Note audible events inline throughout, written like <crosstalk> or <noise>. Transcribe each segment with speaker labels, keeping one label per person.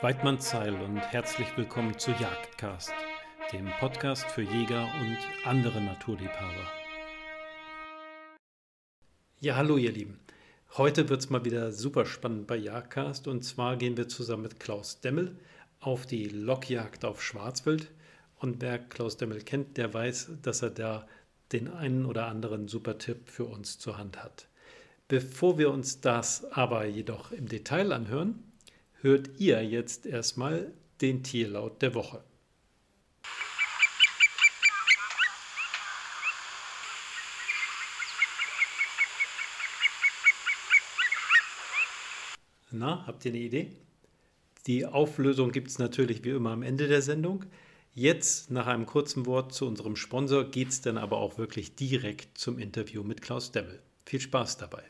Speaker 1: Weidmanns Zeil und herzlich willkommen zu Jagdcast, dem Podcast für Jäger und andere Naturliebhaber. Ja, hallo ihr Lieben. Heute wird es mal wieder super spannend bei Jagdcast und zwar gehen wir zusammen mit Klaus Demmel auf die Lockjagd auf Schwarzwild. Und wer Klaus Demmel kennt, der weiß, dass er da den einen oder anderen super Tipp für uns zur Hand hat. Bevor wir uns das aber jedoch im Detail anhören, hört ihr jetzt erstmal den Tierlaut der Woche. Na, habt ihr eine Idee? Die Auflösung gibt es natürlich wie immer am Ende der Sendung. Jetzt, nach einem kurzen Wort zu unserem Sponsor, geht es dann aber auch wirklich direkt zum Interview mit Klaus Demmel. Viel Spaß dabei.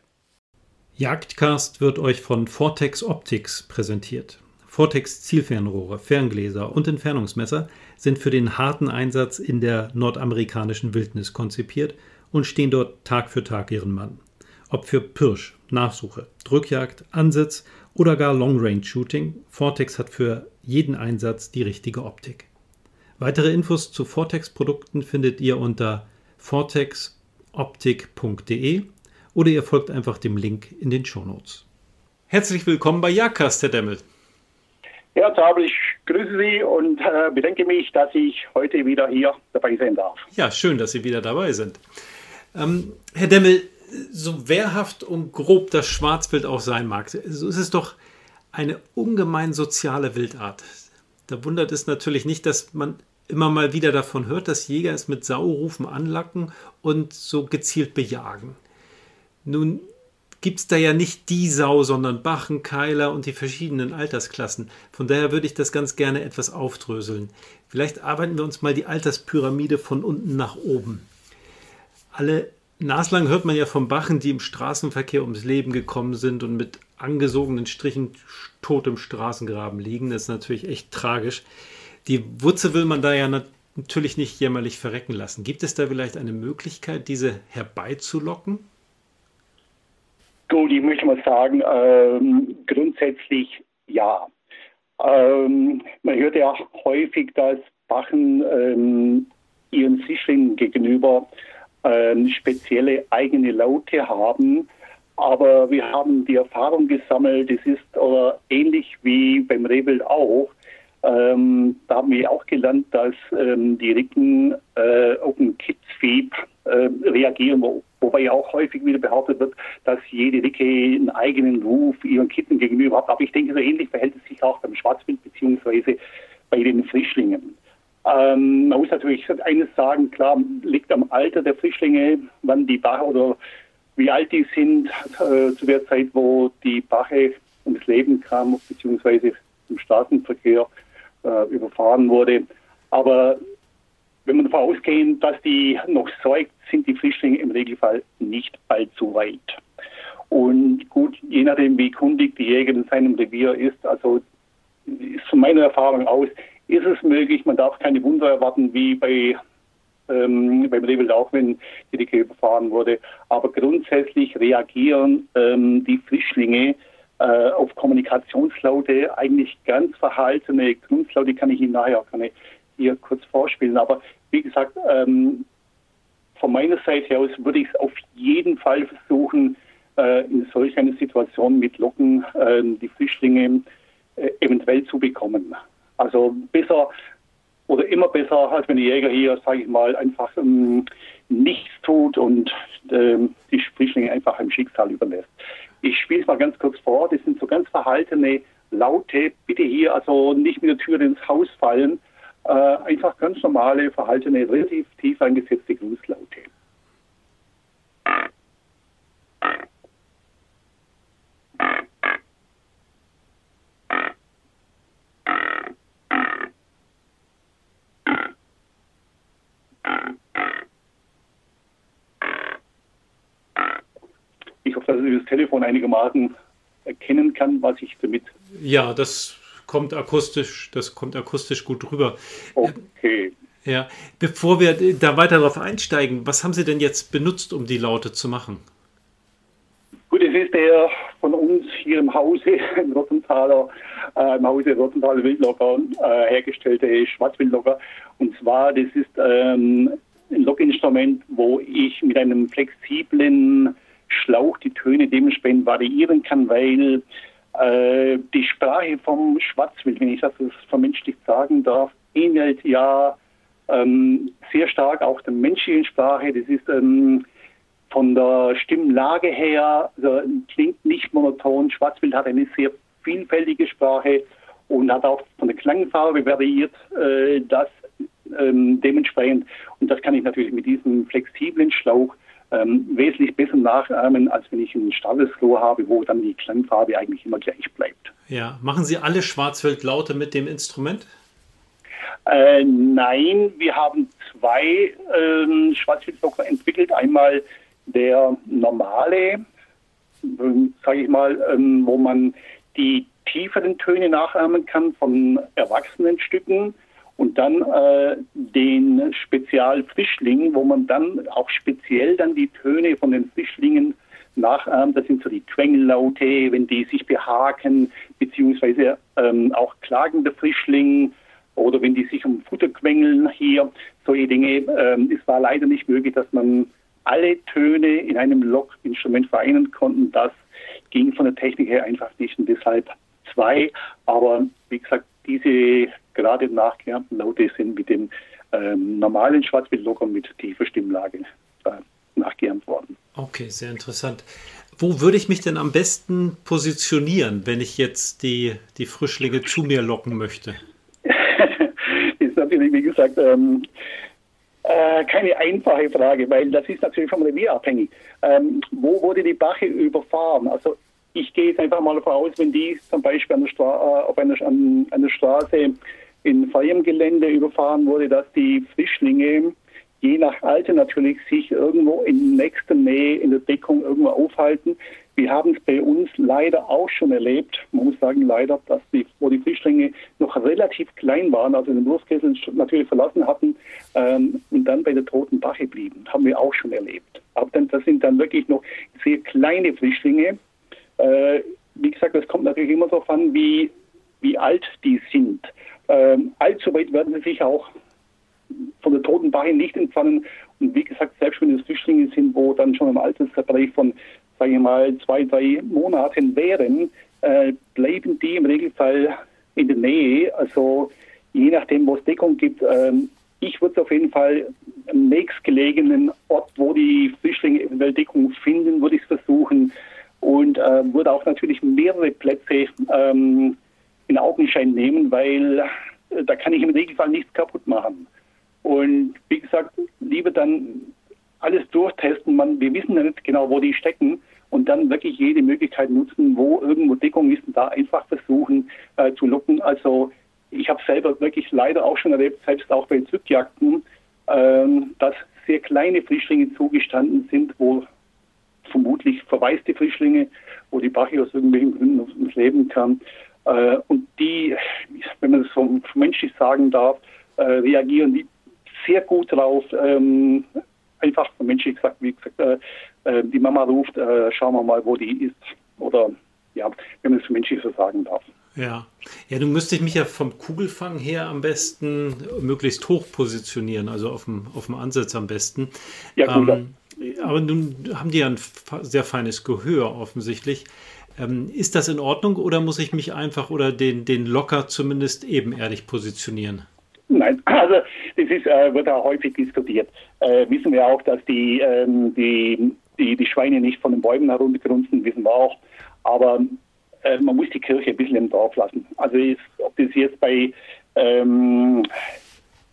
Speaker 1: Jagdcast wird euch von Vortex Optics präsentiert. Vortex Zielfernrohre, Ferngläser und Entfernungsmesser sind für den harten Einsatz in der nordamerikanischen Wildnis konzipiert und stehen dort Tag für Tag ihren Mann. Ob für Pirsch, Nachsuche, Drückjagd, Ansitz oder gar Long Range Shooting, Vortex hat für jeden Einsatz die richtige Optik. Weitere Infos zu Vortex Produkten findet ihr unter vortexoptik.de oder ihr folgt einfach dem Link in den Shownotes. Herzlich willkommen bei Jagdcast, Herr Demmel.
Speaker 2: Herr Zabel, ich grüße Sie und äh, bedanke mich, dass ich heute wieder hier dabei sein darf.
Speaker 1: Ja, schön, dass Sie wieder dabei sind. Ähm, Herr Demmel, so wehrhaft und grob das Schwarzwild auch sein mag, so ist es doch eine ungemein soziale Wildart. Da wundert es natürlich nicht, dass man immer mal wieder davon hört, dass Jäger es mit Saurufen anlacken und so gezielt bejagen. Nun gibt es da ja nicht die Sau, sondern Bachen, Keiler und die verschiedenen Altersklassen. Von daher würde ich das ganz gerne etwas aufdröseln. Vielleicht arbeiten wir uns mal die Alterspyramide von unten nach oben. Alle naslang hört man ja von Bachen, die im Straßenverkehr ums Leben gekommen sind und mit angesogenen Strichen tot im Straßengraben liegen. Das ist natürlich echt tragisch. Die Wurzel will man da ja natürlich nicht jämmerlich verrecken lassen. Gibt es da vielleicht eine Möglichkeit, diese herbeizulocken?
Speaker 2: Gut, ich möchte mal sagen, ähm, grundsätzlich ja. Ähm, man hört ja häufig, dass Bachen ähm, ihren Fischlingen gegenüber ähm, spezielle eigene Laute haben. Aber wir haben die Erfahrung gesammelt, es ist oder ähnlich wie beim Rehwild auch. Ähm, da haben wir auch gelernt, dass ähm, die Ricken äh, auf ein Kitzfieb reagieren, wo, wobei ja auch häufig wieder behauptet wird, dass jede Ricke einen eigenen Ruf ihren Kitten gegenüber hat. Aber ich denke, so ähnlich verhält es sich auch beim Schwarzwild beziehungsweise bei den Frischlingen. Ähm, man muss natürlich eines sagen, klar, liegt am Alter der Frischlinge, wann die Bache oder wie alt die sind, äh, zu der Zeit, wo die Bache ums Leben kam, beziehungsweise im Straßenverkehr äh, überfahren wurde. Aber wenn man davon ausgehen, dass die noch säugt, sind die Frischlinge im Regelfall nicht allzu weit. Und gut, je nachdem, wie kundig die Jäger in seinem Revier ist, also ist von meiner Erfahrung aus, ist es möglich, man darf keine Wunder erwarten, wie bei ähm, beim Rehwild auch, wenn die Dicke überfahren wurde. Aber grundsätzlich reagieren ähm, die Frischlinge äh, auf Kommunikationslaute eigentlich ganz verhaltene Grundlaute kann ich Ihnen nachher auch gerne hier kurz vorspielen. Aber wie gesagt, ähm, von meiner Seite aus würde ich es auf jeden Fall versuchen, äh, in solch einer Situation mit Locken äh, die Flüchtlinge äh, eventuell zu bekommen. Also besser oder immer besser, als wenn der Jäger hier, sage ich mal, einfach ähm, nichts tut und ähm, die Flüchtlinge einfach im Schicksal überlässt. Ich spiele es mal ganz kurz vor. Das sind so ganz verhaltene Laute. Bitte hier also nicht mit der Tür ins Haus fallen. Äh, einfach ganz normale, verhaltene, relativ tief eingesetzte Grußlaute. Ich hoffe, dass ich das Telefon einigermaßen erkennen kann, was ich damit.
Speaker 1: Ja, das kommt akustisch, das kommt akustisch gut rüber.
Speaker 2: Okay.
Speaker 1: Ja, bevor wir da weiter darauf einsteigen, was haben Sie denn jetzt benutzt, um die Laute zu machen?
Speaker 2: Gut, es ist der von uns hier im Hause, <laughs> im Rottenthaler, äh, im Hause Rottenthaler Wildlocker äh, hergestellte Schwarzwildlocker. Und zwar, das ist ähm, ein Lockinstrument, wo ich mit einem flexiblen Schlauch die Töne dementsprechend variieren kann, weil äh, die Sprache vom Schwarzwild, wenn ich das vermenschlich sagen darf, ähnelt ja ähm, sehr stark auch der menschlichen Sprache. Das ist ähm, von der Stimmlage her, also klingt nicht monoton. Schwarzwild hat eine sehr vielfältige Sprache und hat auch von der Klangfarbe variiert äh, das ähm, dementsprechend. Und das kann ich natürlich mit diesem flexiblen Schlauch ähm, wesentlich besser nachahmen, als wenn ich ein starres Rohr habe, wo dann die Klangfarbe eigentlich immer gleich bleibt.
Speaker 1: Ja, machen Sie alle Schwarzwildlaute mit dem Instrument?
Speaker 2: Äh, nein, wir haben zwei ähm, Schwarzwildlocker entwickelt. Einmal der normale, ähm, sage ich mal, ähm, wo man die tieferen Töne nachahmen kann von erwachsenen Stücken und dann äh, den Spezialfrischling, wo man dann auch speziell dann die Töne von den Frischlingen nachahmt. Das sind so die Quengellaute, wenn die sich behaken, beziehungsweise ähm, auch klagende Frischling oder wenn die sich um Futter quengeln hier, solche Dinge. Ähm, es war leider nicht möglich, dass man alle Töne in einem Lockinstrument vereinen konnten. Das ging von der Technik her einfach nicht und deshalb zwei. Aber wie gesagt, diese gerade nachgeahmten Laute sind mit dem ähm, normalen Schwarzwildlocker mit tiefer Stimmlage äh, nachgeahmt worden.
Speaker 1: Okay, sehr interessant. Wo würde ich mich denn am besten positionieren, wenn ich jetzt die, die Frischlinge zu mir locken möchte? <laughs>
Speaker 2: ist natürlich, wie gesagt, ähm, äh, keine einfache Frage, weil das ist natürlich vom Revier abhängig. Ähm, wo wurde die Bache überfahren? Also ich gehe jetzt einfach mal davon aus, wenn die zum Beispiel an der, Stra äh, auf einer, an, an der Straße in freiem Gelände überfahren wurde, dass die Frischlinge je nach Alter natürlich sich irgendwo in nächster Nähe in der Deckung irgendwo aufhalten. Wir haben es bei uns leider auch schon erlebt, man muss sagen leider, dass die, wo die Frischlinge noch relativ klein waren, also den Wurstkessel natürlich verlassen hatten ähm, und dann bei der Toten Bache blieben, haben wir auch schon erlebt. Aber dann, das sind dann wirklich noch sehr kleine Frischlinge, äh, wie gesagt, das kommt natürlich immer darauf an, wie, wie alt die sind. Ähm, allzu weit werden sie sich auch von der toten Bache nicht entfernen. Und wie gesagt, selbst wenn es Flüchtlinge sind, wo dann schon im Altersbereich von, sage ich mal, zwei, drei Monaten wären, äh, bleiben die im Regelfall in der Nähe. Also je nachdem, wo es Deckung gibt. Ähm, ich würde auf jeden Fall am nächstgelegenen Ort, wo die Flüchtlinge eventuell Deckung finden, würde ich es versuchen, und äh, würde auch natürlich mehrere Plätze ähm, in Augenschein nehmen, weil äh, da kann ich im Regelfall nichts kaputt machen. Und wie gesagt, lieber dann alles durchtesten. Man, wir wissen ja nicht genau, wo die stecken und dann wirklich jede Möglichkeit nutzen, wo irgendwo Deckung ist und da einfach versuchen äh, zu locken. Also ich habe selber wirklich leider auch schon erlebt, selbst auch bei Zückjagden, ähm, dass sehr kleine Frischlinge zugestanden sind, wo vermutlich verwaiste Frischlinge, wo die Bache aus irgendwelchen Gründen ums Leben kam. Äh, und die, wenn man das so menschlich sagen darf, äh, reagieren die sehr gut drauf. Ähm, einfach menschlich gesagt, wie gesagt, äh, äh, die Mama ruft, äh, schauen wir mal, wo die ist. Oder ja, wenn man das menschlich so sagen darf.
Speaker 1: Ja. Ja, du müsstest mich ja vom Kugelfang her am besten möglichst hoch positionieren, also auf dem, auf dem Ansatz am besten. Ja, gut. Ähm, aber nun haben die ja ein sehr feines Gehör offensichtlich. Ähm, ist das in Ordnung oder muss ich mich einfach oder den, den locker zumindest ebenerdig positionieren?
Speaker 2: Nein, <laughs> also das ist, äh, wird auch häufig diskutiert. Äh, wissen wir auch, dass die, ähm, die, die, die Schweine nicht von den Bäumen heruntergrunzen, wissen wir auch. Aber äh, man muss die Kirche ein bisschen im Dorf lassen. Also ist, ob das jetzt bei, ähm,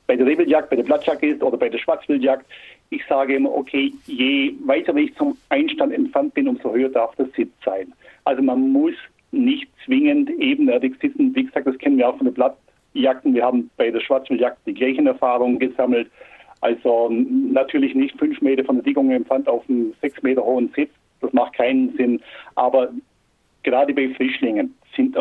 Speaker 2: bei der Rebeljagd, bei der Blattjagd ist oder bei der Schwarzwildjagd, ich sage immer, okay, je weiter ich zum Einstand entfernt bin, umso höher darf der Sitz sein. Also man muss nicht zwingend ebenerdig sitzen. Wie gesagt, das kennen wir auch von den Blattjagden. Wir haben bei der Schwarzwildjagd die gleichen Erfahrungen gesammelt. Also natürlich nicht fünf Meter von der Dickung entfernt auf einem sechs Meter hohen Sitz. Das macht keinen Sinn. Aber gerade bei Frischlingen sind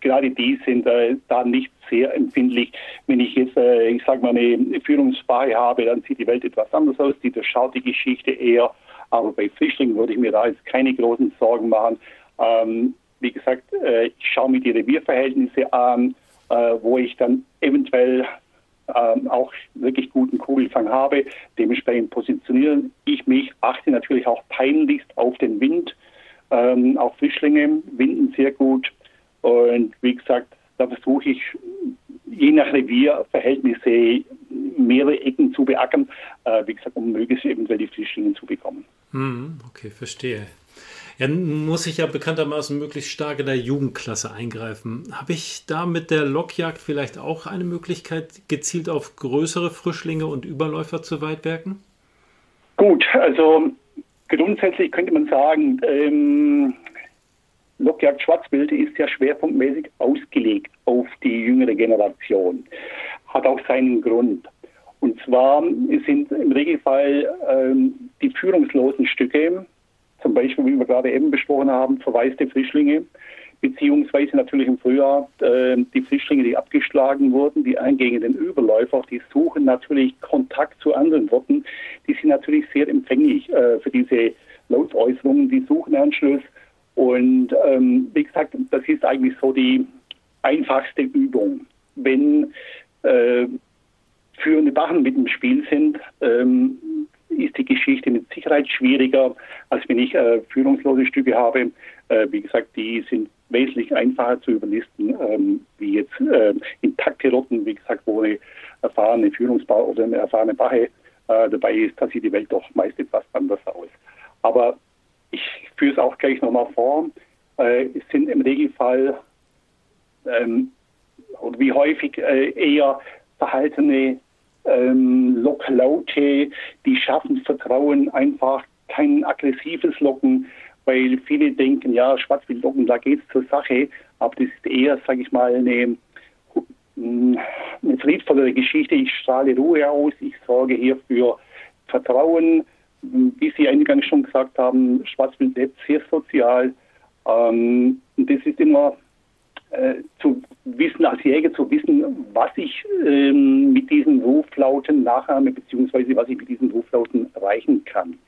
Speaker 2: gerade die sind äh, da nicht sehr empfindlich. Wenn ich jetzt, äh, ich sage mal, eine Führungssprache habe, dann sieht die Welt etwas anders aus. Die durchschaut die Geschichte eher. Aber bei Frischlingen würde ich mir da jetzt keine großen Sorgen machen. Ähm, wie gesagt, äh, ich schaue mir die Revierverhältnisse an, äh, wo ich dann eventuell ähm, auch wirklich guten Kugelfang habe. Dementsprechend positioniere ich mich, achte natürlich auch peinlichst auf den Wind, ähm, auch Frischlinge winden sehr gut. Und wie gesagt, da versuche ich je nach Revierverhältnisse mehrere Ecken zu beackern, äh, wie gesagt, um möglichst eventuell die Frischlinge zu bekommen.
Speaker 1: Hm, okay, verstehe. Ja, muss ich ja bekanntermaßen möglichst stark in der Jugendklasse eingreifen. Habe ich da mit der Lockjagd vielleicht auch eine Möglichkeit, gezielt auf größere Frischlinge und Überläufer zu weitwerken?
Speaker 2: Gut, also grundsätzlich könnte man sagen, ähm, Lockjagd Schwarzwild ist ja schwerpunktmäßig ausgelegt auf die jüngere Generation. Hat auch seinen Grund. Und zwar sind im Regelfall ähm, die führungslosen Stücke zum Beispiel, wie wir gerade eben besprochen haben, verwaiste Frischlinge, beziehungsweise natürlich im Frühjahr äh, die Frischlinge, die abgeschlagen wurden, die eingehenden Überläufer, die suchen natürlich Kontakt zu anderen Worten. Die sind natürlich sehr empfänglich äh, für diese Lautäußerungen, die suchen Anschluss. Und ähm, wie gesagt, das ist eigentlich so die einfachste Übung. Wenn äh, führende Bachen mit im Spiel sind, ähm, ist die Geschichte mit Sicherheit schwieriger, als wenn ich äh, führungslose Stücke habe. Äh, wie gesagt, die sind wesentlich einfacher zu überlisten, ähm, wie jetzt äh, intakte Rotten, wie gesagt, wo eine erfahrene Führungsbau oder eine erfahrene Bache äh, dabei ist, da sieht die Welt doch meist etwas anders aus. Aber ich führe es auch gleich nochmal vor. Äh, es sind im Regelfall ähm, und wie häufig äh, eher verhaltene ähm, Locklaute, die schaffen Vertrauen einfach kein aggressives Locken, weil viele denken, ja, Schwarzwildlocken, da geht es zur Sache, aber das ist eher, sage ich mal, eine, eine friedvollere Geschichte. Ich strahle Ruhe aus, ich sorge hier für Vertrauen. Wie Sie eingangs schon gesagt haben, Schwarzwild lebt sehr sozial. Ähm, das ist immer äh, zu wissen, als Jäger zu wissen, was ich ähm, mit diesen Ruflauten nachahme, beziehungsweise was ich mit diesen Ruflauten erreichen kann.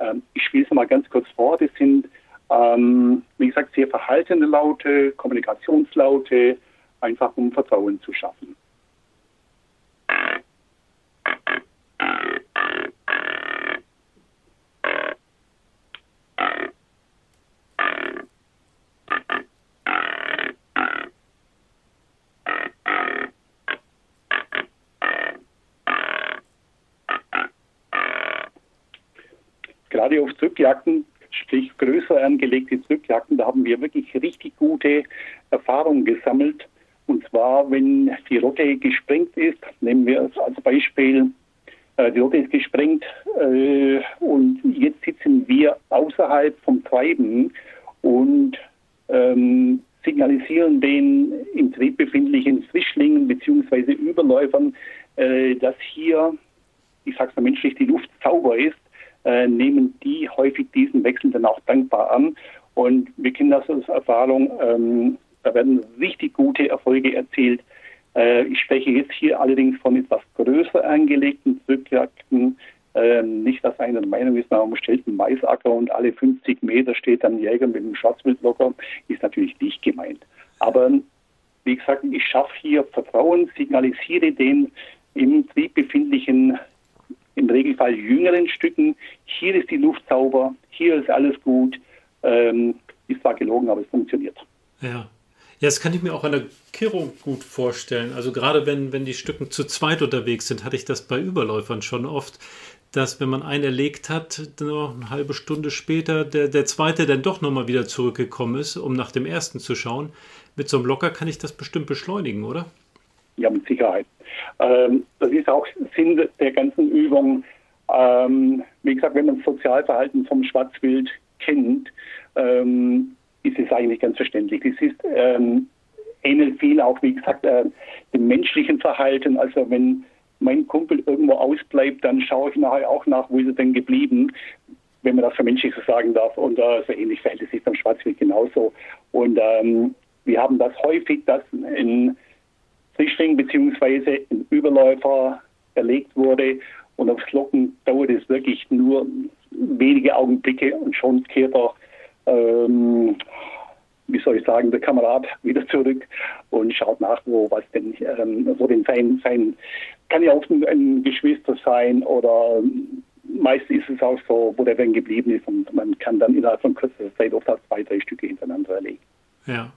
Speaker 2: Ähm, ich spiele es mal ganz kurz vor. Das sind, ähm, wie gesagt, sehr verhaltene Laute, Kommunikationslaute, einfach um Vertrauen zu schaffen. Gerade auf Zurückjagden, sprich größer angelegte Zurückjagden, da haben wir wirklich richtig gute Erfahrungen gesammelt. Und zwar, wenn die Rotte gesprengt ist, nehmen wir es als Beispiel, äh, die Rotte ist gesprengt äh, und jetzt sitzen wir außerhalb vom Treiben und ähm, signalisieren den im Trieb befindlichen Frischlingen bzw. Überläufern, äh, dass hier, ich sag's mal menschlich, die Luft sauber ist äh, nehmen die häufig diesen Wechsel dann auch dankbar an. Und wir kennen das aus Erfahrung, ähm, da werden richtig gute Erfolge erzielt. Äh, ich spreche jetzt hier allerdings von etwas größer angelegten Zurückjagden. Äh, nicht, dass einer der Meinung ist, man stellt einen Maisacker und alle 50 Meter steht dann ein Jäger mit einem Schwarzwildlocker, ist natürlich nicht gemeint. Aber wie gesagt, ich schaffe hier Vertrauen, signalisiere den im Trieb befindlichen im Regelfall jüngeren Stücken. Hier ist die Luft sauber, hier ist alles gut. Ähm, ist zwar gelogen, aber es funktioniert.
Speaker 1: Ja. Ja, das kann ich mir auch an der Kirrung gut vorstellen. Also gerade wenn, wenn die Stücken zu zweit unterwegs sind, hatte ich das bei Überläufern schon oft, dass wenn man einen erlegt hat, noch eine halbe Stunde später der, der zweite dann doch nochmal wieder zurückgekommen ist, um nach dem ersten zu schauen. Mit so einem Locker kann ich das bestimmt beschleunigen, oder?
Speaker 2: Ja, mit Sicherheit. Ähm, das ist auch Sinn der ganzen Übung. Ähm, wie gesagt, wenn man das Sozialverhalten vom Schwarzwild kennt, ähm, ist es eigentlich ganz verständlich. Das ist ähm, ähnelt viel auch, wie gesagt, äh, dem menschlichen Verhalten. Also wenn mein Kumpel irgendwo ausbleibt, dann schaue ich nachher auch nach, wo ist er denn geblieben, wenn man das für menschlich so sagen darf. Und äh, so ähnlich verhält es sich beim Schwarzwild genauso. Und ähm, wir haben das häufig, dass in Frischling bzw. ein Überläufer erlegt wurde. Und aufs Locken dauert es wirklich nur wenige Augenblicke und schon kehrt er, ähm, wie soll ich sagen, der Kamerad wieder zurück und schaut nach, wo was denn, ähm, wo denn sein, sein, kann ja auch ein, ein Geschwister sein oder meist ist es auch so, wo der dann geblieben ist und man kann dann innerhalb von kürzester Zeit oft auch zwei, drei Stücke hintereinander erlegen.
Speaker 1: Ja.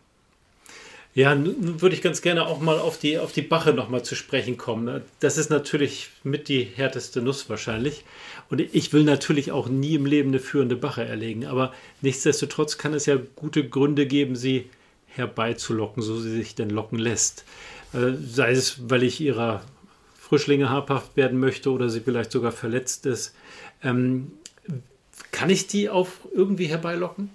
Speaker 1: Ja, nun würde ich ganz gerne auch mal auf die, auf die Bache nochmal zu sprechen kommen. Ne? Das ist natürlich mit die härteste Nuss wahrscheinlich. Und ich will natürlich auch nie im Leben eine führende Bache erlegen. Aber nichtsdestotrotz kann es ja gute Gründe geben, sie herbeizulocken, so sie sich denn locken lässt. Äh, sei es, weil ich ihrer Frischlinge habhaft werden möchte oder sie vielleicht sogar verletzt ist. Ähm, kann ich die auch irgendwie herbeilocken?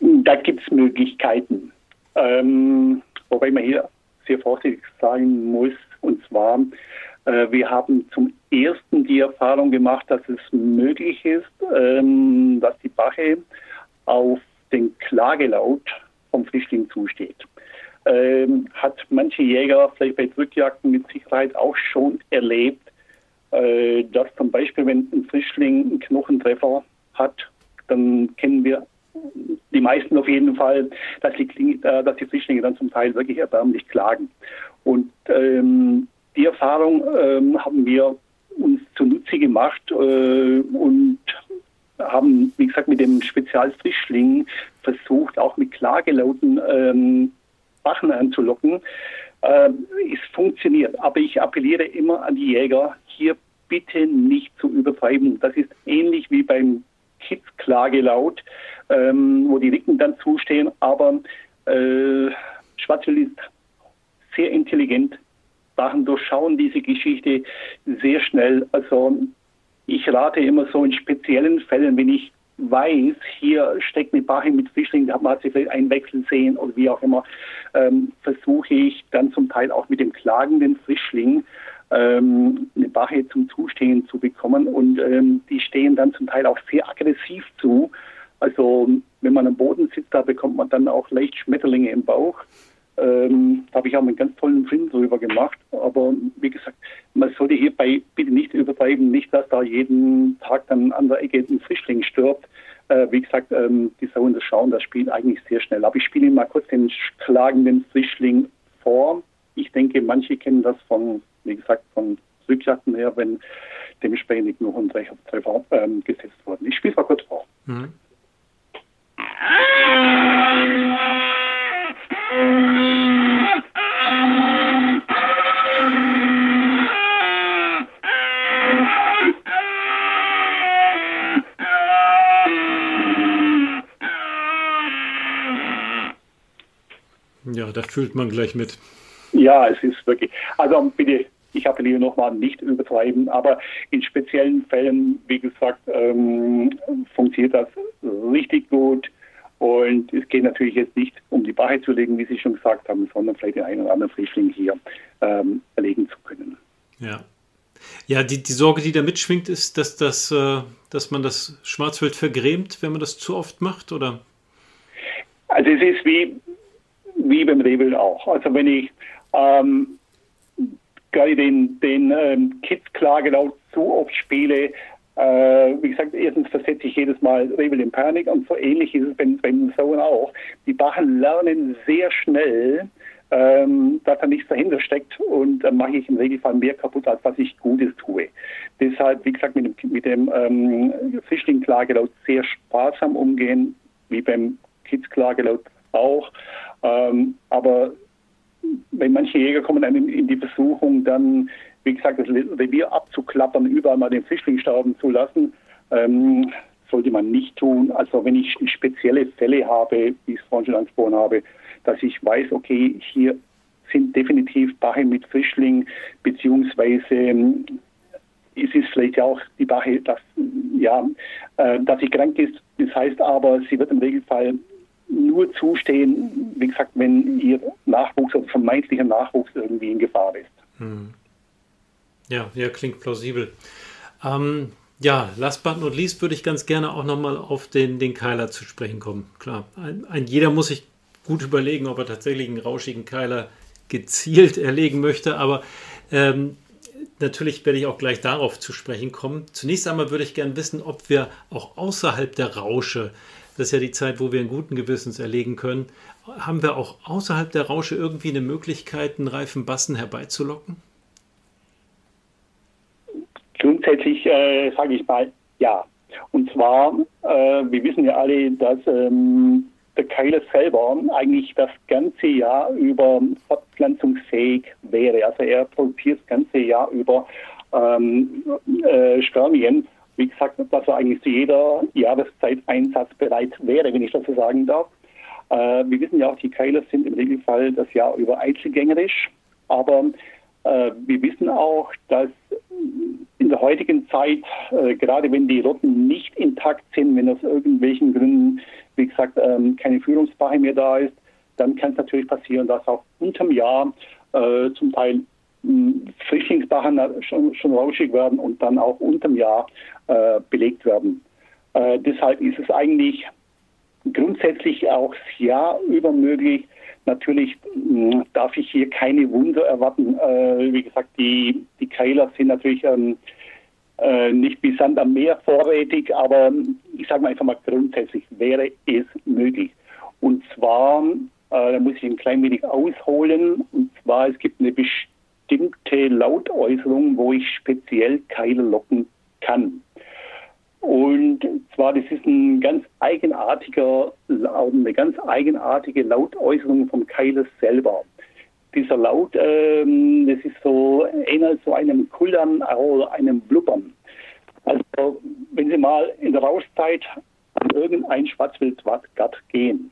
Speaker 2: Da gibt es Möglichkeiten. Ähm, wobei man hier sehr vorsichtig sein muss. Und zwar, äh, wir haben zum ersten die Erfahrung gemacht, dass es möglich ist, ähm, dass die Bache auf den Klagelaut vom Frischling zusteht. Ähm, hat manche Jäger vielleicht bei Drückjagden mit Sicherheit auch schon erlebt, äh, dass zum Beispiel, wenn ein Frischling einen Knochentreffer hat, dann kennen wir die meisten auf jeden Fall, dass die, äh, dass die Frischlinge dann zum Teil wirklich erbärmlich klagen. Und ähm, die Erfahrung ähm, haben wir uns zunutze gemacht äh, und haben, wie gesagt, mit dem Spezialfrischling versucht, auch mit Klagelauten ähm, Wachen anzulocken. Äh, es funktioniert, aber ich appelliere immer an die Jäger, hier bitte nicht zu übertreiben. Das ist ähnlich wie beim Kids-Klagelaut ähm, wo die Ricken dann zustehen. Aber äh, Schwarzwild ist sehr intelligent, Sachen durchschauen diese Geschichte sehr schnell. Also ich rate immer so in speziellen Fällen, wenn ich weiß, hier steckt eine Bache mit Fischling, da hat sie vielleicht einen Wechsel sehen oder wie auch immer, ähm, versuche ich dann zum Teil auch mit dem klagenden Frischling ähm, eine Bache zum Zustehen zu bekommen und ähm, die stehen dann zum Teil auch sehr aggressiv zu also wenn man am Boden sitzt, da bekommt man dann auch leicht Schmetterlinge im Bauch. Ähm, da habe ich auch einen ganz tollen Film drüber gemacht. Aber wie gesagt, man sollte hierbei bitte nicht übertreiben, nicht, dass da jeden Tag dann an der Ecke ein Frischling stirbt. Äh, wie gesagt, ähm, die sollen das schauen, das spielt eigentlich sehr schnell. Aber ich spiele Ihnen mal kurz den klagenden Frischling vor. Ich denke, manche kennen das von, wie gesagt, von Rückjagden her, wenn dementsprechend noch ein Treffer ähm, gesetzt wurden. Ich spiele es mal kurz vor. Mhm.
Speaker 1: Ja, da fühlt man gleich mit.
Speaker 2: Ja, es ist wirklich. Also bitte, ich appelliere nochmal, nicht übertreiben, aber in speziellen Fällen, wie gesagt, ähm, funktioniert das richtig gut. Und es geht natürlich jetzt nicht um die Bache zu legen, wie Sie schon gesagt haben, sondern vielleicht den einen oder anderen Frischling hier ähm, erlegen zu können.
Speaker 1: Ja. Ja, die, die Sorge, die da mitschwingt, ist, dass, das, äh, dass man das Schwarzwild vergrämt, wenn man das zu oft macht, oder?
Speaker 2: Also es ist wie, wie beim Rehwild auch. Also wenn ich ähm, gerade den, den ähm, Kids-Klagelaut zu oft spiele, äh, wie gesagt, erstens versetze ich jedes Mal Rebel in Panik und so ähnlich ist es beim, beim Sohn auch. Die Bachen lernen sehr schnell, ähm, dass da nichts dahinter steckt und dann mache ich im Regelfall mehr kaputt, als was ich Gutes tue. Deshalb, wie gesagt, mit dem, mit dem ähm, Fischling-Klagelaut sehr sparsam umgehen, wie beim Kids-Klagelaut auch. Ähm, aber wenn manche Jäger kommen einem in die Versuchung, dann wie gesagt, das Revier abzuklappern, überall mal den Fischling stauben zu lassen, ähm, sollte man nicht tun. Also wenn ich spezielle Fälle habe, wie ich es vorhin schon angesprochen habe, dass ich weiß, okay, hier sind definitiv Bache mit Fischling, beziehungsweise ähm, es ist vielleicht ja auch die Bache, dass, ja, äh, dass sie krank ist. Das heißt aber, sie wird im Regelfall nur zustehen, wie gesagt, wenn ihr Nachwuchs oder vermeintlicher Nachwuchs irgendwie in Gefahr ist. Hm.
Speaker 1: Ja, ja, klingt plausibel. Ähm, ja, last but not least würde ich ganz gerne auch nochmal auf den, den Keiler zu sprechen kommen. Klar, ein, ein, jeder muss sich gut überlegen, ob er tatsächlich einen rauschigen Keiler gezielt <laughs> erlegen möchte, aber ähm, natürlich werde ich auch gleich darauf zu sprechen kommen. Zunächst einmal würde ich gerne wissen, ob wir auch außerhalb der Rausche, das ist ja die Zeit, wo wir einen guten Gewissens erlegen können, haben wir auch außerhalb der Rausche irgendwie eine Möglichkeit, einen reifen Bassen herbeizulocken?
Speaker 2: Grundsätzlich äh, sage ich mal ja. Und zwar, äh, wir wissen ja alle, dass ähm, der Keiler selber eigentlich das ganze Jahr über fortpflanzungsfähig wäre. Also er produziert das ganze Jahr über ähm, äh, Spermien. Wie gesagt, dass er eigentlich zu jeder Jahreszeit einsatzbereit wäre, wenn ich das so sagen darf. Äh, wir wissen ja auch, die Keiler sind im Regelfall das Jahr über einzelgängerisch. Aber äh, wir wissen auch, dass in der heutigen Zeit, äh, gerade wenn die Rotten nicht intakt sind, wenn aus irgendwelchen Gründen, wie gesagt, ähm, keine Führungsbache mehr da ist, dann kann es natürlich passieren, dass auch unterm Jahr äh, zum Teil Frischlingsbachen schon, schon rauschig werden und dann auch unterm Jahr äh, belegt werden. Äh, deshalb ist es eigentlich grundsätzlich auch das Jahr über möglich, Natürlich mh, hm, darf ich hier keine Wunder erwarten. Äh, wie gesagt, die, die Keiler sind natürlich ähm, äh, nicht wie Sand am Meer vorrätig, aber ich sage mal einfach mal grundsätzlich wäre es möglich. Und zwar, äh, da muss ich ein klein wenig ausholen, und zwar es gibt eine bestimmte Lautäußerung, wo ich speziell Keiler locken kann. Und zwar, das ist ein ganz eigenartiger, eine ganz eigenartige Lautäußerung vom Keiles selber. Dieser Laut, ähm, das ist so ähnelt so einem Kullern oder einem Blubbern. Also, wenn Sie mal in der Rauschzeit an irgendein Schwarzwildgatt gehen,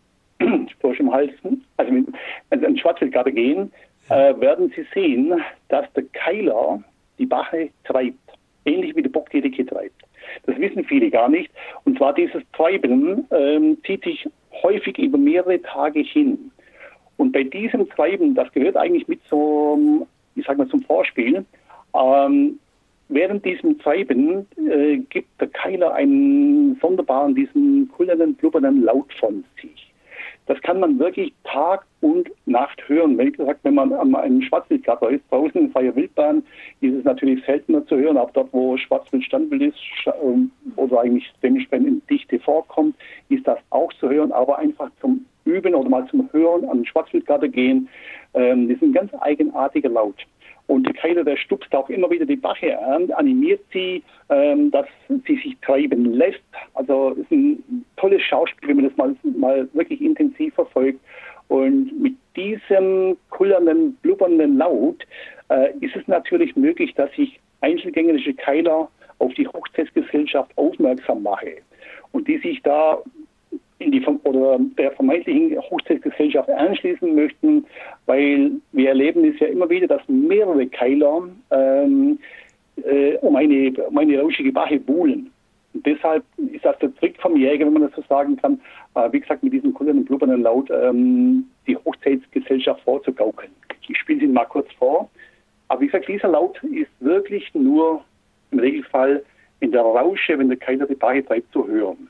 Speaker 2: durch im Halsen, also wenn, wenn Sie an Schwarzwildgatter gehen, äh, werden Sie sehen, dass der Keiler die Bache treibt, ähnlich wie der Bock die Dicke treibt. Das wissen viele gar nicht. Und zwar dieses Treiben ähm, zieht sich häufig über mehrere Tage hin. Und bei diesem Treiben, das gehört eigentlich mit zum, ich sag mal, zum Vorspiel, ähm, während diesem Treiben äh, gibt der Keiler einen sonderbaren, diesen kullernden, blubbernden Laut von sich. Das kann man wirklich Tag und Nacht hören. Wie gesagt, wenn man an einem Schwarzwildgatter ist, draußen in freier Wildbahn, ist es natürlich seltener zu hören, aber dort, wo Schwarzwild Standbild ist, ähm, oder eigentlich dementsprechend in Dichte vorkommt, ist das auch zu hören, aber einfach zum Üben oder mal zum Hören an den Schwarzwildgatter gehen, ähm, das ist ein ganz eigenartiger Laut. Und der Keiler, der stupst auch immer wieder die Bache an, animiert sie, ähm, dass sie sich treiben lässt. Also ist ein tolles Schauspiel, wenn man das mal, mal wirklich intensiv verfolgt. Und mit diesem kullernden, blubbernden Laut äh, ist es natürlich möglich, dass ich einzelgängerische Keiler auf die Hochzeitsgesellschaft aufmerksam mache und die sich da in die oder der vermeintlichen Hochzeitsgesellschaft anschließen möchten, weil wir erleben es ja immer wieder, dass mehrere Keiler ähm, äh, um, eine, um eine rauschige Bache buhlen. Und deshalb ist das der Trick vom Jäger, wenn man das so sagen kann, äh, wie gesagt, mit diesem kullernden, blubbernden Laut ähm, die Hochzeitsgesellschaft vorzugaukeln. Ich spiele ihn mal kurz vor. Aber wie gesagt, dieser Laut ist wirklich nur im Regelfall in der Rausche, wenn der Keiler die Bache treibt, zu hören.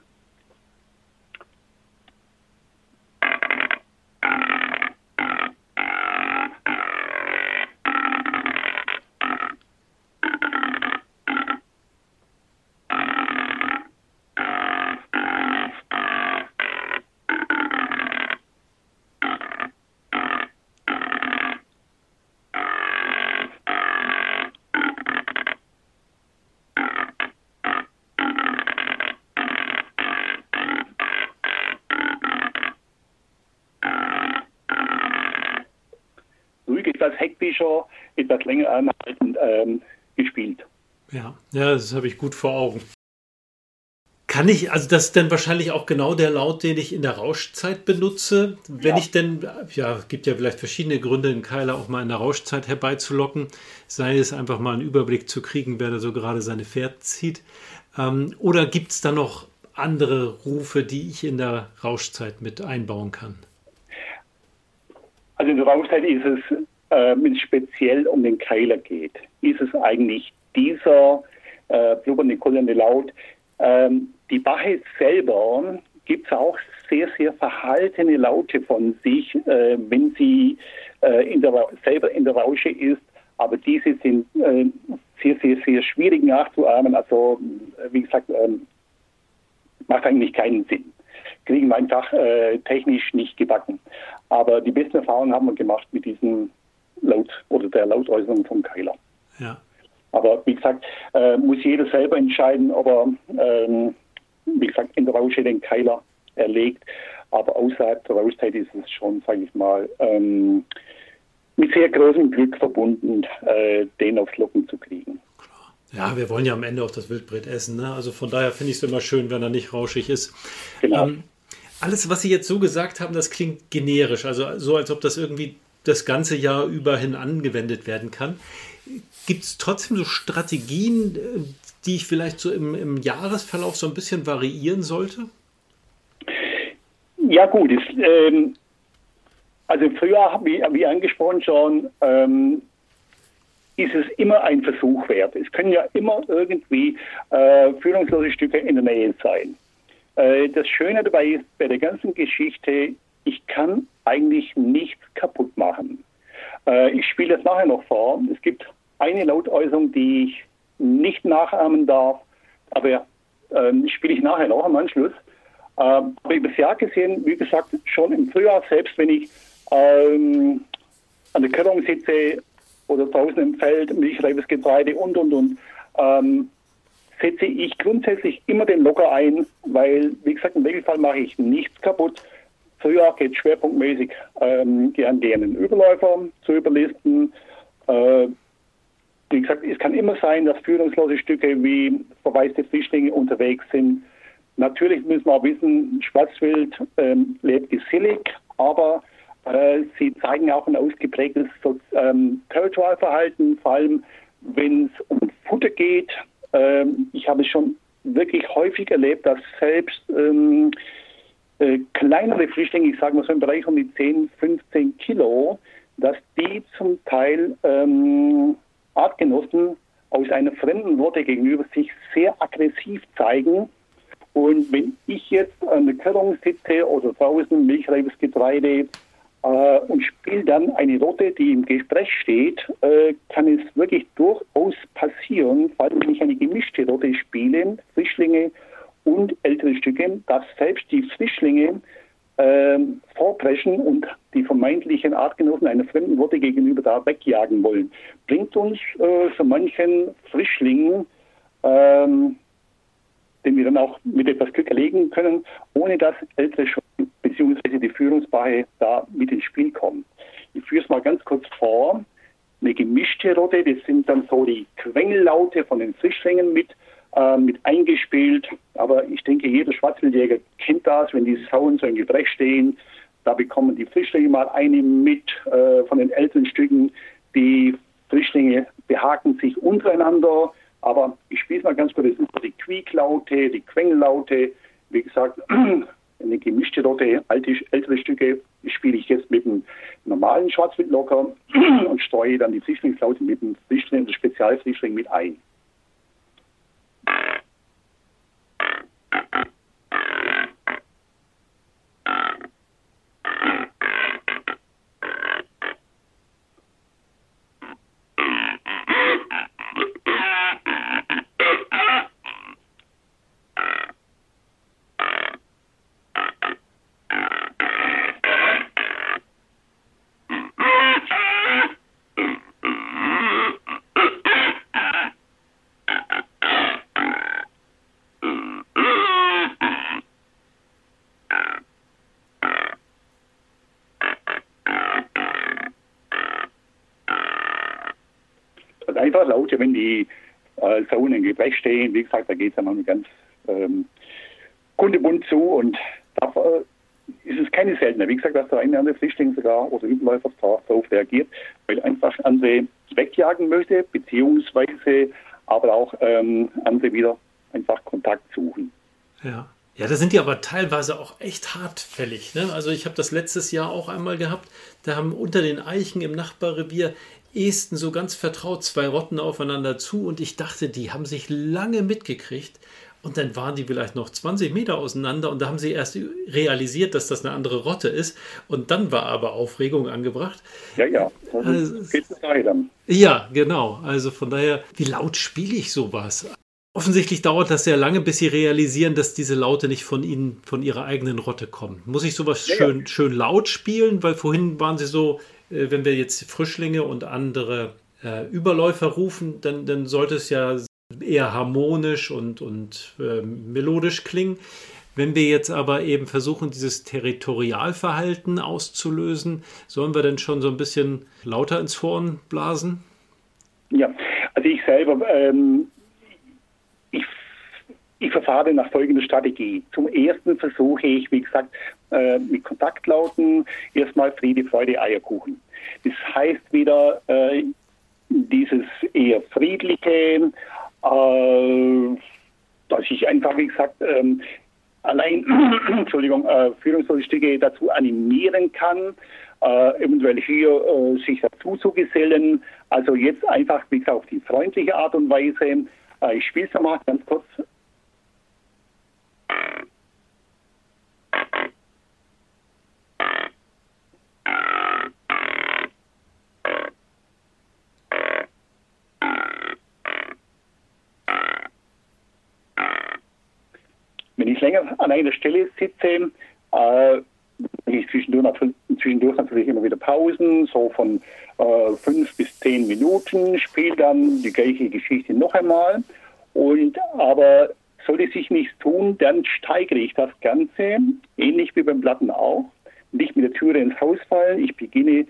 Speaker 2: Heckbischer etwas länger anhaltend ähm, gespielt.
Speaker 1: Ja, ja, das habe ich gut vor Augen. Kann ich, also das ist dann wahrscheinlich auch genau der Laut, den ich in der Rauschzeit benutze. Wenn ja. ich denn, ja, gibt ja vielleicht verschiedene Gründe, den Keiler auch mal in der Rauschzeit herbeizulocken. Sei es einfach mal einen Überblick zu kriegen, wer da so gerade seine Pferd zieht. Ähm, oder gibt es da noch andere Rufe, die ich in der Rauschzeit mit einbauen kann?
Speaker 2: Also in der Rauschzeit ist es wenn es speziell um den Keiler geht, ist es eigentlich dieser äh, blubbernde, kullernde Laut. Ähm, die Bache selber gibt auch sehr, sehr verhaltene Laute von sich, äh, wenn sie äh, in der, selber in der Rausche ist. aber diese sind äh, sehr, sehr, sehr schwierig nachzuahmen. Also, äh, wie gesagt, ähm, macht eigentlich keinen Sinn. Kriegen wir einfach äh, technisch nicht gebacken. Aber die besten Erfahrungen haben wir gemacht mit diesem Laut oder der Lautäußerung von Keiler. Ja. Aber wie gesagt, äh, muss jeder selber entscheiden, ob er, ähm, wie gesagt, in der Rausche den Keiler erlegt. Aber außerhalb der Rauszeit ist es schon, sage ich mal, ähm, mit sehr großem Glück verbunden, äh, den aufs Locken zu kriegen.
Speaker 1: Ja, wir wollen ja am Ende auch das Wildbret essen. Ne? Also von daher finde ich es immer schön, wenn er nicht rauschig ist. Genau. Ähm, alles, was Sie jetzt so gesagt haben, das klingt generisch. Also so, als ob das irgendwie das ganze Jahr über hin angewendet werden kann. Gibt es trotzdem so Strategien, äh, die ich vielleicht so im, im, Jahresverlauf so ein bisschen variieren sollte?
Speaker 2: Ja gut, es, ähm, also früher, wie, wie angesprochen schon, ähm, ist es immer ein Versuch wert. Es können ja immer irgendwie äh, führungslose Stücke in der Nähe sein. Äh, das Schöne dabei ist bei der ganzen Geschichte, ich kann eigentlich nichts kaputt machen. Äh, ich spiele das nachher noch vor. Es gibt eine Lautäußerung, die ich nicht nachahmen darf, aber ähm, spiele ich nachher noch am Anschluss. Ähm, aber über das Jahr gesehen, wie gesagt, schon im Frühjahr, selbst wenn ich ähm, an der Körnung sitze oder draußen im Feld, milchreifes Getreide und, und, und, ähm, setze ich grundsätzlich immer den Locker ein, weil, wie gesagt, im Regelfall mache ich nichts kaputt. Früher geht schwerpunktmäßig ähm, an deren Überläufer zu überlisten. Äh, wie gesagt, es kann immer sein, dass führungslose Stücke wie verwaiste Frischlinge unterwegs sind. Natürlich müssen wir auch wissen, Schwarzwild ähm, lebt gesellig, aber äh, sie zeigen auch ein ausgeprägtes ähm, Territorialverhalten, vor allem wenn es um Futter geht. Ähm, ich habe es schon wirklich häufig erlebt, dass selbst ähm, äh, kleinere Flüchtlinge, ich sage mal so im Bereich um die 10, 15 Kilo, dass die zum Teil ähm, Artgenossen aus einer fremden Worte gegenüber sich sehr aggressiv zeigen. Und wenn ich jetzt an der Körnung sitze oder draußen milchreifes Getreide äh, und spiele dann eine Rotte, die im Gespräch steht, äh, kann es wirklich durchaus passieren, vor allem wenn ich eine gemischte Rotte spiele, Frischlinge und ältere Stücke, dass selbst die Frischlinge äh, vorpreschen und die vermeintlichen Artgenossen einer fremden Rotte gegenüber da wegjagen wollen. Bringt uns äh, so manchen Frischling, ähm, den wir dann auch mit etwas Glück erlegen können, ohne dass ältere schon beziehungsweise die Führungspaare da mit ins Spiel kommen. Ich führe es mal ganz kurz vor. Eine gemischte Rotte, das sind dann so die Quengellaute von den Frischlingen mit, äh, mit eingespielt. Aber ich denke, jeder Schwarzwildjäger kennt das, wenn die Sauen so im Gebrech stehen. Da bekommen die Frischlinge mal eine mit äh, von den älteren Stücken. Die Frischlinge behaken sich untereinander. Aber ich spiele es mal ganz kurz. Das sind die Quieklaute, die Quengellaute. Wie gesagt, <clears throat> eine gemischte Rotte, alte, ältere Stücke spiele ich jetzt mit dem normalen Schwarzwildlocker <clears throat> und streue dann die Frischlingslaute mit dem Frischling, also Spezialfrischling mit ein. Einfach Laute, wenn die äh, Sauen im Gebrech stehen. Wie gesagt, da geht es ja manchmal ganz ähm, kundebunt zu und da äh, ist es keine seltene. Wie gesagt, dass der eine andere Flüchtling sogar oder Überläufer darauf reagiert, weil einfach andere wegjagen möchte, beziehungsweise aber auch ähm, andere wieder einfach Kontakt suchen.
Speaker 1: Ja. Ja, da sind die aber teilweise auch echt hartfällig. Ne? Also ich habe das letztes Jahr auch einmal gehabt. Da haben unter den Eichen im Nachbarrevier esten so ganz vertraut zwei Rotten aufeinander zu und ich dachte, die haben sich lange mitgekriegt Und dann waren die vielleicht noch 20 Meter auseinander und da haben sie erst realisiert, dass das eine andere Rotte ist. Und dann war aber Aufregung angebracht.
Speaker 2: Ja, ja. Also, dann.
Speaker 1: Ja, genau. Also von daher, wie laut spiele ich sowas? Offensichtlich dauert das sehr lange, bis sie realisieren, dass diese Laute nicht von ihnen, von ihrer eigenen Rotte kommen. Muss ich sowas ja, schön, ja. schön laut spielen? Weil vorhin waren sie so, wenn wir jetzt Frischlinge und andere äh, Überläufer rufen, dann, dann sollte es ja eher harmonisch und, und äh, melodisch klingen. Wenn wir jetzt aber eben versuchen, dieses Territorialverhalten auszulösen, sollen wir denn schon so ein bisschen lauter ins Horn blasen?
Speaker 2: Ja, also ich selber, ähm, ich verfahre nach folgender Strategie. Zum ersten versuche ich, wie gesagt, äh, mit Kontaktlauten erstmal Friede, Freude, Eierkuchen. Das heißt wieder äh, dieses eher friedliche, äh, dass ich einfach, wie gesagt, ähm, allein <clears throat> Entschuldigung, äh, Führungsstücke dazu animieren kann, eventuell hier sich dazu zu gesellen. Also jetzt einfach, wie gesagt, auf die freundliche Art und Weise. Ich spiele es mal ganz kurz. Ich länger an einer Stelle sitze, äh, ich zwischendurch, zwischendurch, natürlich immer wieder Pausen, so von äh, fünf bis zehn Minuten, spiele dann die gleiche Geschichte noch einmal. Und aber sollte sich nichts tun, dann steigere ich das Ganze, ähnlich wie beim Platten auch. Nicht mit der Türe ins Haus fallen. Ich beginne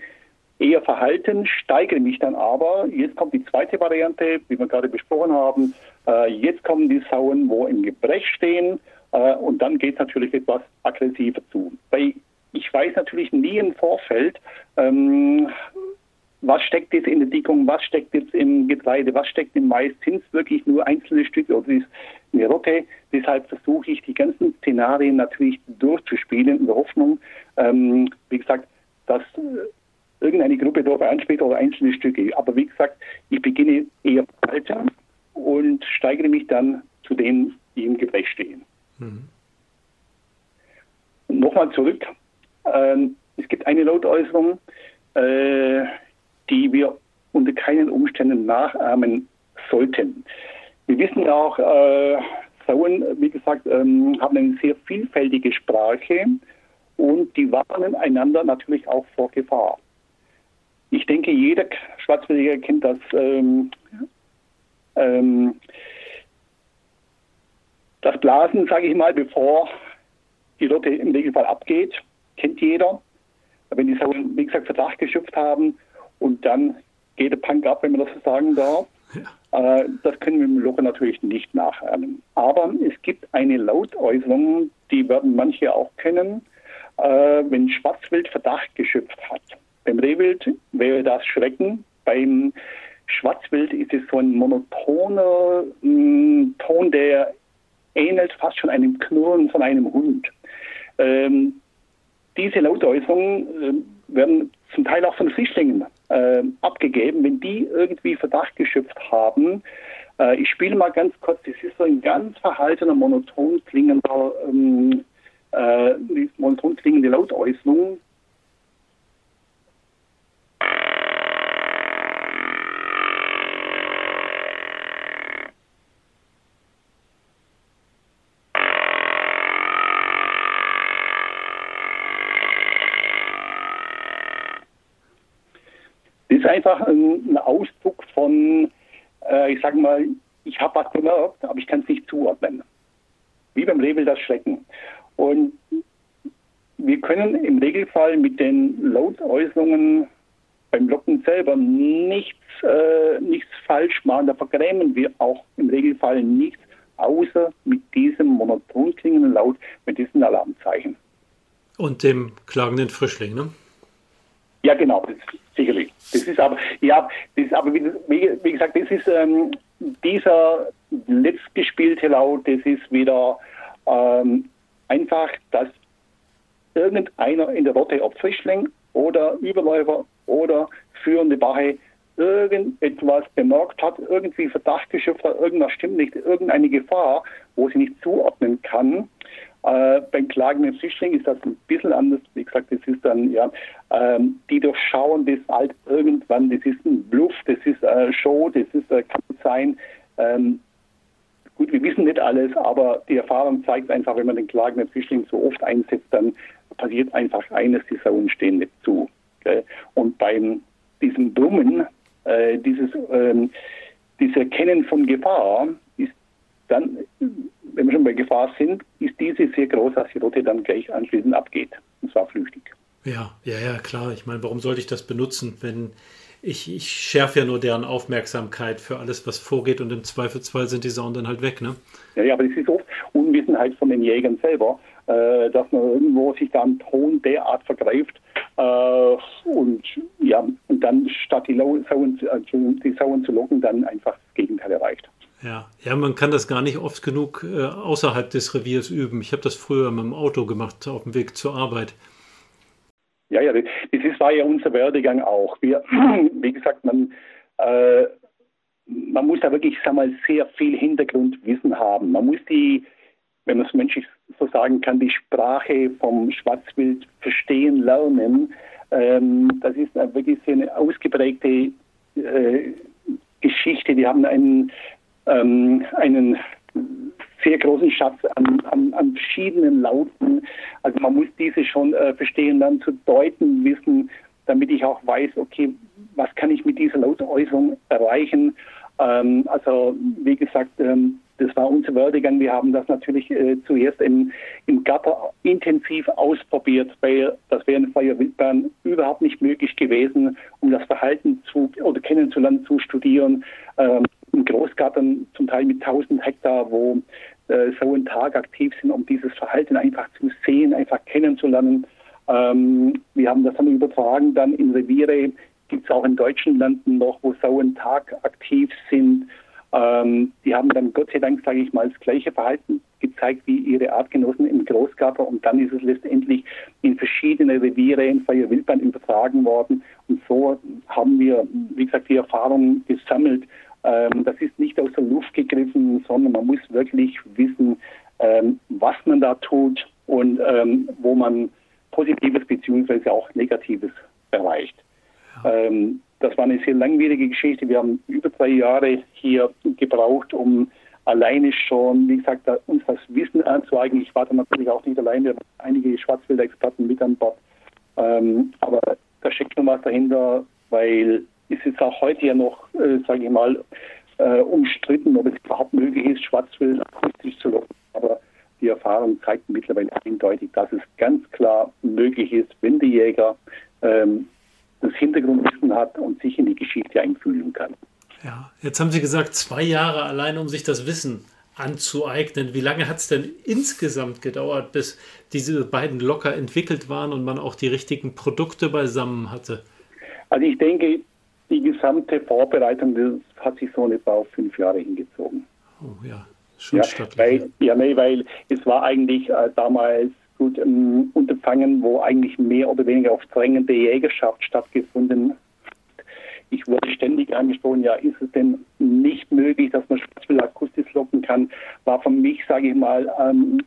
Speaker 2: eher verhalten, steigere mich dann aber. Jetzt kommt die zweite Variante, wie wir gerade besprochen haben. Äh, jetzt kommen die Sauen, wo im Gebrech stehen äh, und dann geht es natürlich etwas aggressiver zu. Weil ich weiß natürlich nie im Vorfeld, ähm, was steckt jetzt in der Dickung, was steckt jetzt im Getreide, was steckt im Mais, sind es wirklich nur einzelne Stücke oder ist eine Rotte. Deshalb versuche ich die ganzen Szenarien natürlich durchzuspielen in der Hoffnung, ähm, wie gesagt, dass äh, irgendeine Gruppe darauf anspielt oder einzelne Stücke. Aber wie gesagt, ich beginne eher weiter und steigere mich dann zu denen, die im Gebrech stehen. Mhm. Nochmal zurück. Ähm, es gibt eine Lautäußerung, äh, die wir unter keinen Umständen nachahmen sollten. Wir wissen ja auch, äh, Sauen, wie gesagt, ähm, haben eine sehr vielfältige Sprache und die warnen einander natürlich auch vor Gefahr. Ich denke, jeder Schwarzwäldiger kennt das ähm, ähm, das Blasen, sage ich mal, bevor die Lotte im Regelfall abgeht, kennt jeder. Wenn die Sauen, wie gesagt, Verdacht geschöpft haben und dann geht der Punk ab, wenn man das so sagen darf. Ja. Äh, das können wir im Loche natürlich nicht nachahmen. Aber es gibt eine Lautäußerung, die werden manche auch kennen, äh, wenn Schwarzwild Verdacht geschöpft hat. Beim Rehwild wäre das Schrecken. Beim Schwarzwild ist es so ein monotoner mh, mm, Ton, der ähnelt fast schon einem Knurren von einem Hund. Ähm, diese Lautäußerungen äh, werden zum Teil auch von Frischlingen äh, abgegeben, wenn die irgendwie Verdacht geschöpft haben. Äh, ich spiele mal ganz kurz, das ist so ein ganz verhaltener, monoton klingender, ähm, äh, monoton klingende Lautäußerung, einfach ein, Ausdruck von, äh, ich sage mal, ich habe was gemerkt, aber ich kann es nicht zuordnen. Wie beim Label das Schrecken. Und wir können im Regelfall mit den Lautäußerungen beim Locken selber nichts, äh, nichts falsch machen. Da vergrämen wir auch im Regelfall nichts, außer mit diesem monoton klingenden Laut, mit diesen Alarmzeichen.
Speaker 1: Und dem klagenden Frischling, ne?
Speaker 2: Ja, genau, sicherlich. Das ist aber, ja, das ist aber, wie, gesagt, das ist ähm, dieser letztgespielte Laut, das ist wieder ähm, einfach, dass irgendeiner in der Rotte, ob Frischling oder Überläufer oder führende Wache, irgendetwas bemerkt hat, irgendwie Verdacht geschöpft hat, irgendwas stimmt nicht, irgendeine Gefahr, wo sie nicht zuordnen kann. Äh, beim klagenden Flüchtling ist das ein bisschen anders. Wie gesagt, das ist dann, ja, ähm, die durchschauen das halt irgendwann, das ist ein Bluff, das ist äh, Show, das ist, äh, kann sein. Ähm, gut, wir wissen nicht alles, aber die Erfahrung zeigt einfach, wenn man den klagenden Flüchtling so oft einsetzt, dann passiert einfach eines, die Sauen stehen nicht zu. Okay? Und beim diesem Brummen, äh, dieses, ähm, dieses Erkennen von Gefahr ist dann, wenn wir schon bei Gefahr sind, ist diese sehr groß, dass die Rote dann gleich anschließend abgeht. Und zwar flüchtig.
Speaker 1: Ja, ja, ja, klar. Ich meine, warum sollte ich das benutzen, wenn ich, ich schärfe ja nur deren Aufmerksamkeit für alles, was vorgeht und im Zweifelsfall sind die Sauen dann halt weg, ne?
Speaker 2: Ja, ja, aber das ist oft Unwissenheit von den Jägern selber, äh, dass man irgendwo sich da am Ton derart vergreift, äh, und ja, und dann statt die, Sauen, äh, die Sauen zu locken, dann einfach das Gegenteil erreicht.
Speaker 1: Ja, ja, man kann das gar nicht oft genug äh, außerhalb des Reviers üben. Ich habe das früher mit dem Auto gemacht, auf dem Weg zur Arbeit.
Speaker 2: Ja, ja, das ist, war ja unser Werdegang auch. Wir, <clears throat> wie gesagt, man, äh, man muss da wirklich, sag mal, sehr viel Hintergrundwissen haben. Man muss die, wenn man es menschlich so sagen kann, die Sprache vom Schwarzwild verstehen lernen. Ähm, das ist wirklich sehr eine ausgeprägte äh, Geschichte. Die haben einen, ähm, einen sehr großen Schatz an, an, an, verschiedenen Lauten. Also man muss diese schon äh, verstehen, dann zu deuten wissen, damit ich auch weiß, okay, was kann ich mit dieser Lautäußerung erreichen. Ähm, also wie gesagt, ähm, das war unser Werdegang. Wir haben das natürlich äh, zuerst im, im Gatter intensiv ausprobiert, weil das wäre in Freier Wildbahn überhaupt nicht möglich gewesen, um das Verhalten zu oder kennenzulernen, zu studieren. Ähm, in Großgattern zum Teil mit 1000 Hektar, wo äh, so ein Tag aktiv sind, um dieses Verhalten einfach zu sehen, einfach kennenzulernen. Ähm, wir haben das dann übertragen dann in Reviere, gibt es auch in deutschen Landen noch, wo Sauen Tag aktiv sind. Ähm, die haben dann Gott sei Dank, sage ich mal, das gleiche Verhalten gezeigt wie ihre Artgenossen im Großgarten und dann ist es letztendlich in verschiedene Reviere in Freier Wildbahn übertragen worden und so haben wir, wie gesagt, die Erfahrung gesammelt. Ähm, das ist nicht aus der Luft gegriffen, sondern man muss wirklich wissen, ähm, was man da tut und ähm, wo man Positives beziehungsweise auch Negatives erreicht. Ja. Ähm, das war eine sehr langwierige Geschichte. Wir haben über drei Jahre hier gebraucht, um alleine schon, wie gesagt, uns das Wissen anzueignen. Ich war da natürlich auch nicht alleine, wir haben einige Schwarzwälder-Experten mit an Bord. Ähm, aber da steckt noch was dahinter, weil es ist auch heute ja noch, äh, sage ich mal, äh, umstritten, ob es überhaupt möglich ist, Schwarzwild akustisch zu locken. Aber die Erfahrung zeigt mittlerweile eindeutig, dass es ganz klar möglich ist, wenn die Jäger ähm, das Hintergrundwissen hat und sich in die Geschichte einfühlen kann.
Speaker 1: Ja, jetzt haben Sie gesagt, zwei Jahre allein, um sich das Wissen anzueignen. Wie lange hat es denn insgesamt gedauert, bis diese beiden locker entwickelt waren und man auch die richtigen Produkte beisammen hatte?
Speaker 2: Also ich denke, die gesamte Vorbereitung das hat sich so etwa auf fünf Jahre hingezogen.
Speaker 1: Oh ja, schon
Speaker 2: ja, weil, ja, nee, weil es war eigentlich äh, damals gut ähm, Unterfangen, wo eigentlich mehr oder weniger auf drängende Jägerschaft stattgefunden hat. Ich wurde ständig angesprochen, ja, ist es denn nicht möglich, dass man Schwarzwild akustisch locken kann? War für mich, sage ich mal, ähm,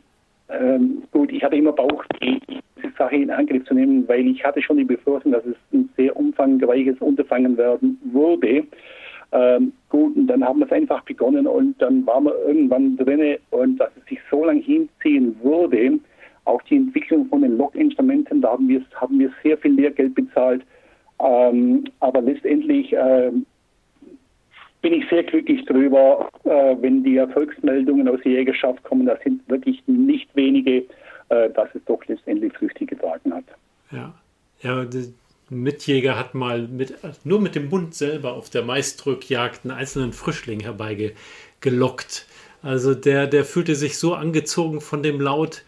Speaker 2: ähm, gut, ich hatte immer Bauchweh, diese Sache in Angriff zu nehmen, weil ich hatte schon die Befürchtung, dass es ein sehr umfangreiches Unterfangen werden würde. Ähm, gut, und dann haben wir es einfach begonnen und dann waren wir irgendwann drinne und dass es sich so lange hinziehen würde, auch die Entwicklung von den Loginstrumenten, da haben wir, haben wir sehr viel Lehrgeld bezahlt. Ähm, aber letztendlich äh, bin ich sehr glücklich darüber, äh, wenn die Erfolgsmeldungen aus der Jägerschaft kommen. Das sind wirklich nicht wenige, äh, dass es doch letztendlich Früchte getragen hat.
Speaker 1: Ja, ja Mitjäger hat mal mit, nur mit dem Bund selber auf der Maisdrückjagd einen einzelnen Frischling herbeigelockt. Also der, der fühlte sich so angezogen von dem Laut.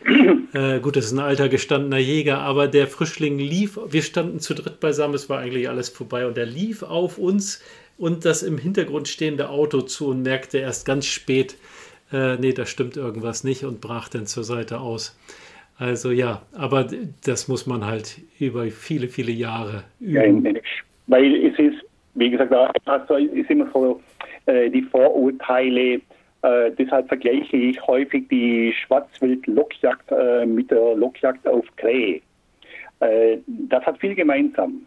Speaker 1: Äh, gut, das ist ein alter gestandener Jäger, aber der Frischling lief, wir standen zu dritt beisammen, es war eigentlich alles vorbei und er lief auf uns und das im Hintergrund stehende Auto zu und merkte erst ganz spät, äh, nee, da stimmt irgendwas nicht und brach dann zur Seite aus. Also ja, aber das muss man halt über viele, viele Jahre
Speaker 2: üben. Ja, weil es ist wie gesagt, also ist immer so äh, die Vorurteile. Äh, deshalb vergleiche ich häufig die Schwarzwild-Lockjagd äh, mit der Lockjagd auf Krähe. Äh, das hat viel gemeinsam.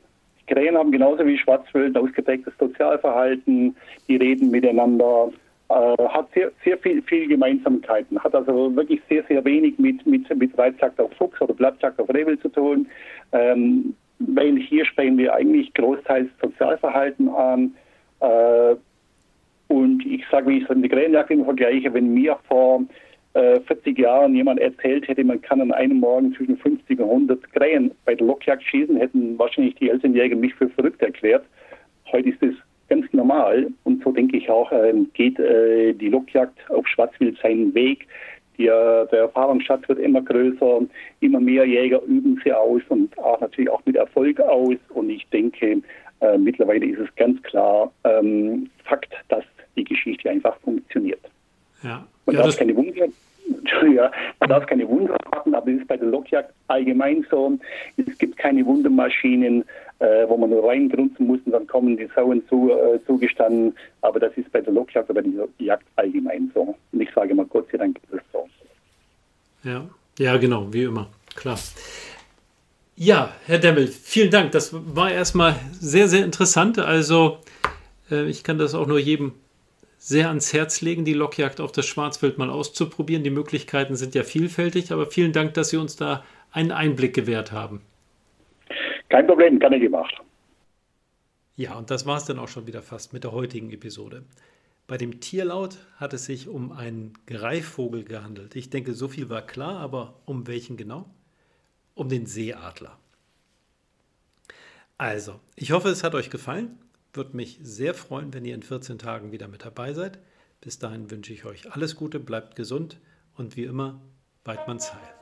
Speaker 2: Krähen haben genauso wie Schwarzwild ausgeprägtes Sozialverhalten, die reden miteinander, äh, hat sehr, sehr viel, viel Gemeinsamkeiten, hat also wirklich sehr, sehr wenig mit, mit, mit Reizjagd auf Fuchs oder Blattjagd auf Rehwild zu tun, ähm, weil hier sprechen wir eigentlich großteils Sozialverhalten an. Äh, und ich sage, wie ich in der Krähenjagd immer vergleiche, wenn mir vor äh, 40 Jahren jemand erzählt hätte, man kann an einem Morgen zwischen 50 und 100 Krähen bei der Lockjagd schießen, hätten wahrscheinlich die Elternjäger mich für verrückt erklärt. Heute ist es ganz normal und so denke ich auch, äh, geht äh, die Lockjagd auf Schwarzwild seinen Weg. Die, äh, der Erfahrungsschatz wird immer größer, immer mehr Jäger üben sie aus und auch natürlich auch mit Erfolg aus. Und ich denke, äh, mittlerweile ist es ganz klar ähm, Fakt, dass die Geschichte einfach funktioniert.
Speaker 1: Ja.
Speaker 2: Man
Speaker 1: ja,
Speaker 2: darf keine Wunder, <laughs> ja, man darf keine Wunder machen, aber es ist bei der Lockjagd allgemein so. Es gibt keine Wundermaschinen, äh, wo man nur reingrunzen muss und dann kommen die Sauen zu, äh, zugestanden. Aber das ist bei der Lockjagd oder bei der Jagd allgemein so. Und ich sage mal, Gott sei Dank ist es so.
Speaker 1: Ja, ja, genau, wie immer, klar. Ja, Herr Demmel, vielen Dank. Das war erstmal sehr, sehr interessant. Also, äh, ich kann das auch nur jedem sehr ans Herz legen, die Lockjagd auf das Schwarzwild mal auszuprobieren. Die Möglichkeiten sind ja vielfältig, aber vielen Dank, dass Sie uns da einen Einblick gewährt haben.
Speaker 2: Kein Problem, kann ich gemacht.
Speaker 1: Ja, und das war es dann auch schon wieder fast mit der heutigen Episode. Bei dem Tierlaut hat es sich um einen Greifvogel gehandelt. Ich denke, so viel war klar, aber um welchen genau? Um den Seeadler. Also, ich hoffe, es hat euch gefallen. Würde mich sehr freuen, wenn ihr in 14 Tagen wieder mit dabei seid. Bis dahin wünsche ich euch alles Gute, bleibt gesund und wie immer, Weidmanns Heil.